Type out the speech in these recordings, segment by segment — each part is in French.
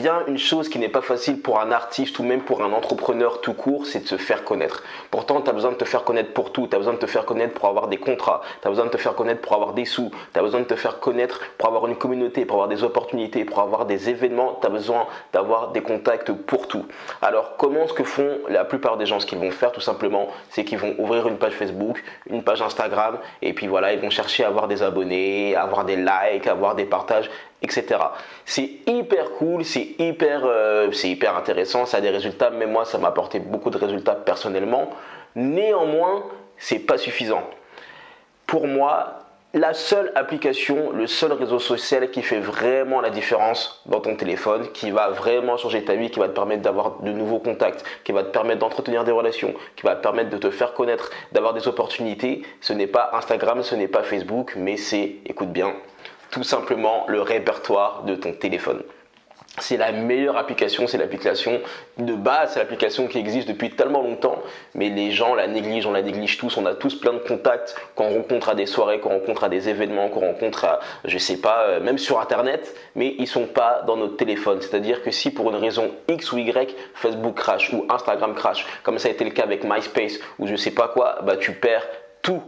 Bien une chose qui n'est pas facile pour un artiste ou même pour un entrepreneur tout court, c'est de se faire connaître. Pourtant, tu as besoin de te faire connaître pour tout. Tu as besoin de te faire connaître pour avoir des contrats. Tu as besoin de te faire connaître pour avoir des sous. Tu as besoin de te faire connaître pour avoir une communauté, pour avoir des opportunités, pour avoir des événements. Tu as besoin d'avoir des contacts pour tout. Alors, comment ce que font la plupart des gens? Ce qu'ils vont faire tout simplement, c'est qu'ils vont ouvrir une page Facebook, une page Instagram, et puis voilà, ils vont chercher à avoir des abonnés, à avoir des likes, à avoir des partages etc. C'est hyper cool, c'est hyper, euh, c'est hyper intéressant, ça a des résultats, mais moi ça m'a apporté beaucoup de résultats personnellement. Néanmoins, c'est pas suffisant. Pour moi, la seule application, le seul réseau social qui fait vraiment la différence dans ton téléphone, qui va vraiment changer ta vie, qui va te permettre d'avoir de nouveaux contacts, qui va te permettre d'entretenir des relations, qui va te permettre de te faire connaître, d'avoir des opportunités, ce n'est pas Instagram, ce n'est pas Facebook, mais c'est, écoute bien, tout simplement le répertoire de ton téléphone. C'est la meilleure application, c'est l'application de base, c'est l'application qui existe depuis tellement longtemps, mais les gens la négligent, on la néglige tous, on a tous plein de contacts qu'on rencontre à des soirées, qu'on rencontre à des événements, qu'on rencontre à, je sais pas, euh, même sur internet, mais ils sont pas dans notre téléphone. C'est-à-dire que si pour une raison X ou Y, Facebook crash ou Instagram crash, comme ça a été le cas avec MySpace ou je sais pas quoi, bah tu perds tout.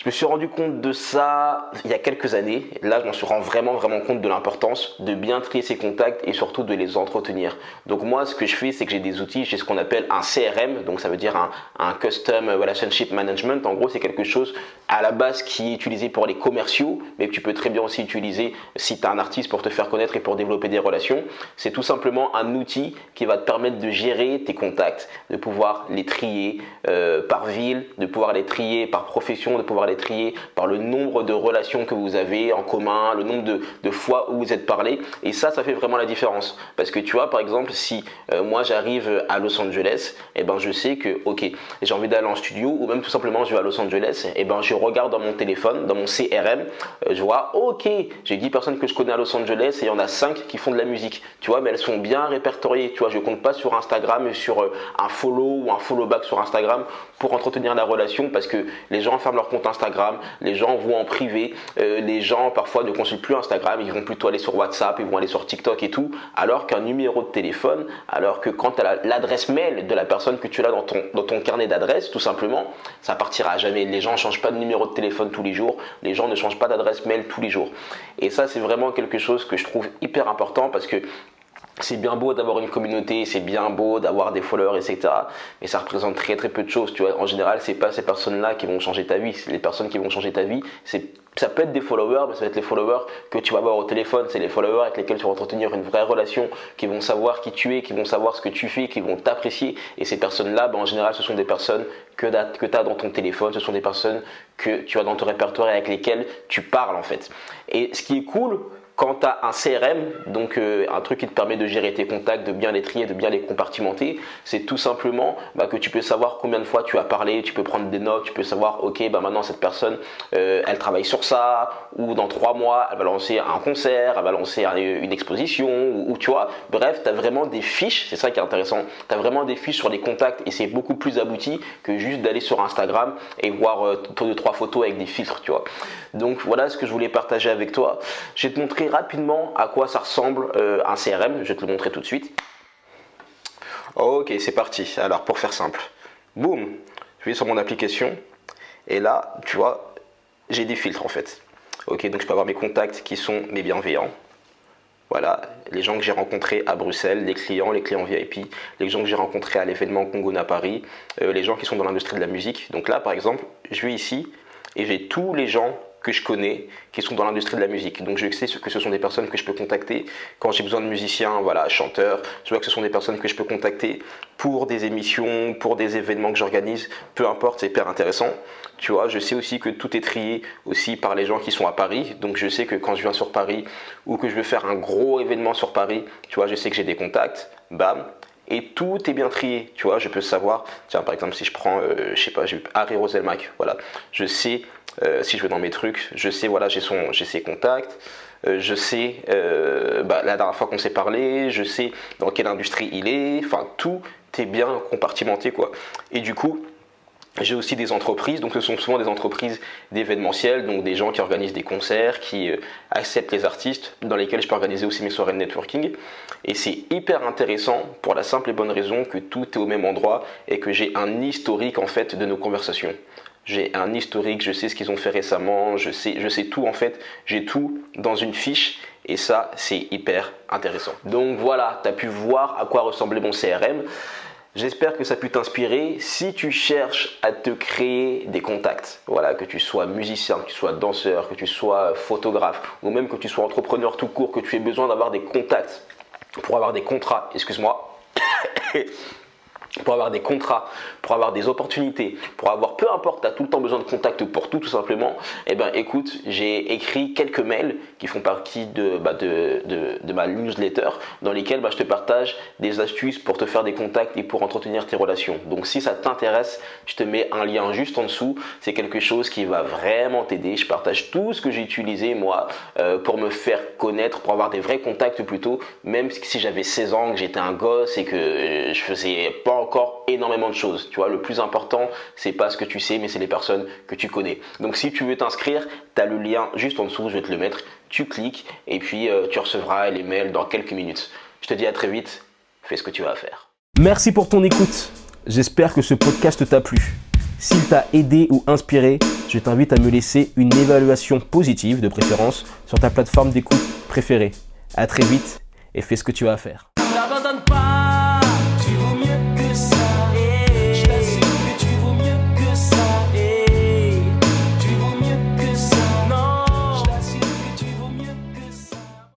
Je me suis rendu compte de ça il y a quelques années. Là, je m'en suis rendu vraiment, vraiment compte de l'importance de bien trier ses contacts et surtout de les entretenir. Donc moi, ce que je fais, c'est que j'ai des outils, j'ai ce qu'on appelle un CRM, donc ça veut dire un, Custom Relationship Management. En gros, c'est quelque chose à la base qui est utilisé pour les commerciaux, mais que tu peux très bien aussi utiliser si tu es un artiste pour te faire connaître et pour développer des relations. C'est tout simplement un outil qui va te permettre de gérer tes contacts, de pouvoir les trier euh, par ville, de pouvoir les trier par profession, de pouvoir trier par le nombre de relations que vous avez en commun, le nombre de, fois où vous êtes parlé. Et ça, ça fait vraiment la différence. Parce que tu vois, par exemple, si euh, moi j'arrive à Los Angeles, et eh ben je sais que, ok, j'ai envie d'aller en studio, ou même tout simplement je vais à Los Angeles, et eh ben je regarde dans mon téléphone, dans mon CRM, euh, je vois, ok, j'ai 10 personnes que je connais à Los Angeles et il y en a 5 qui font de la musique. Tu vois, mais elles sont bien répertoriées. Tu vois, je compte pas sur Instagram sur euh, un follow ou un follow back sur Instagram pour entretenir la relation parce que les gens ferment leur compte Instagram Instagram, les gens vont en privé, euh, les gens parfois ne consultent plus Instagram, ils vont plutôt aller sur WhatsApp, ils vont aller sur TikTok et tout, alors qu'un numéro de téléphone, alors que quand tu as l'adresse mail de la personne que tu as dans ton, dans ton carnet d'adresse, tout simplement, ça partira à jamais. Les gens ne changent pas de numéro de téléphone tous les jours, les gens ne changent pas d'adresse mail tous les jours. Et ça, c'est vraiment quelque chose que je trouve hyper important parce que c'est bien beau d'avoir une communauté, c'est bien beau d'avoir des followers, etc. Mais ça représente très très peu de choses. Tu vois, en général, c'est pas ces personnes-là qui vont changer ta vie. Les personnes qui vont changer ta vie, c'est ça peut être des followers, mais ça va être les followers que tu vas avoir au téléphone. C'est les followers avec lesquels tu vas entretenir une vraie relation, qui vont savoir qui tu es, qui vont savoir ce que tu fais, qui vont t'apprécier. Et ces personnes-là, ben, en général, ce sont des personnes que, que tu as dans ton téléphone. Ce sont des personnes que tu as dans ton répertoire et avec lesquelles tu parles en fait. Et ce qui est cool, quand tu as un CRM, donc euh, un truc qui te permet de gérer tes contacts, de bien les trier, de bien les compartimenter, c'est tout simplement bah, que tu peux savoir combien de fois tu as parlé, tu peux prendre des notes, tu peux savoir, ok, bah maintenant cette personne, euh, elle travaille sur ça, ou dans trois mois, elle va lancer un concert, elle va lancer une exposition, ou, tu vois, bref, tu as vraiment des fiches, c'est ça qui est intéressant, tu as vraiment des fiches sur les contacts et c'est beaucoup plus abouti que juste d'aller sur Instagram et voir euh, deux, trois photos avec des filtres, tu vois. Donc voilà ce que je voulais partager avec toi. Je vais te montrer rapidement à quoi ça ressemble euh, un CRM. Je vais te le montrer tout de suite. Ok, c'est parti. Alors, pour faire simple, boum, je vais sur mon application et là, tu vois, j'ai des filtres en fait. Ok, donc je peux avoir mes contacts qui sont mes bienveillants. Voilà, les gens que j'ai rencontrés à Bruxelles, les clients, les clients VIP, les gens que j'ai rencontrés à l'événement Congo à Paris, euh, les gens qui sont dans l'industrie de la musique. Donc là, par exemple, je vais ici et j'ai tous les gens que je connais qui sont dans l'industrie de la musique. Donc je sais que ce sont des personnes que je peux contacter quand j'ai besoin de musiciens, voilà, chanteurs. Je vois que ce sont des personnes que je peux contacter pour des émissions, pour des événements que j'organise, peu importe, c'est hyper intéressant. Tu vois, je sais aussi que tout est trié aussi par les gens qui sont à Paris. Donc je sais que quand je viens sur Paris ou que je veux faire un gros événement sur Paris, tu vois, je sais que j'ai des contacts, bam, et tout est bien trié. Tu vois, je peux savoir, tiens, par exemple, si je prends, euh, je sais pas, Harry Roselmack, voilà, je sais, euh, si je vais dans mes trucs, je sais, voilà, j'ai ses contacts. Euh, je sais bah, la dernière fois qu'on s'est parlé, je sais dans quelle industrie il est, enfin tout est bien compartimenté quoi. Et du coup, j'ai aussi des entreprises, donc ce sont souvent des entreprises d'événementiel, donc des gens qui organisent des concerts, qui euh, acceptent les artistes, dans lesquels je peux organiser aussi mes soirées de networking. Et c'est hyper intéressant pour la simple et bonne raison que tout est au même endroit et que j'ai un historique en fait de nos conversations. J'ai un historique, je sais ce qu'ils ont fait récemment, je sais, je sais tout en fait, j'ai tout dans une fiche et ça c'est hyper intéressant. Donc voilà, tu as pu voir à quoi ressemblait mon CRM. J'espère que ça a pu t'inspirer. Si tu cherches à te créer des contacts, voilà, que tu sois musicien, que tu sois danseur, que tu sois photographe, ou même que tu sois entrepreneur tout court, que tu aies besoin d'avoir des contacts pour avoir des contrats, excuse-moi, pour avoir des contrats, pour avoir des opportunités, pour avoir peu importe, tu as tout le temps besoin de contacts pour tout tout simplement, eh ben écoute, j'ai écrit quelques mails qui font partie de, bah, de, de, ma newsletter dans lesquels bah, je te partage des astuces pour te faire des contacts et pour entretenir tes relations. Donc si ça t'intéresse, je te mets un lien juste en dessous, c'est quelque chose qui va vraiment t'aider. Je partage tout ce que j'ai utilisé moi euh, pour me faire connaître, pour avoir des vrais contacts plutôt, même si j'avais 16 ans, que j'étais un gosse et que euh, je faisais pas encore énormément de choses. Tu vois, le plus important, c'est pas ce que tu sais, mais c'est les personnes que tu connais. Donc si tu veux t'inscrire, tu as le lien juste en dessous, je vais te le mettre. Tu cliques et puis euh, tu recevras les mails dans quelques minutes. Je te dis à très vite, fais ce que tu vas faire. Merci pour ton écoute. J'espère que ce podcast t'a plu. S'il t'a aidé ou inspiré, je t'invite à me laisser une évaluation positive de préférence sur ta plateforme d'écoute préférée. À très vite et fais ce que tu as à faire.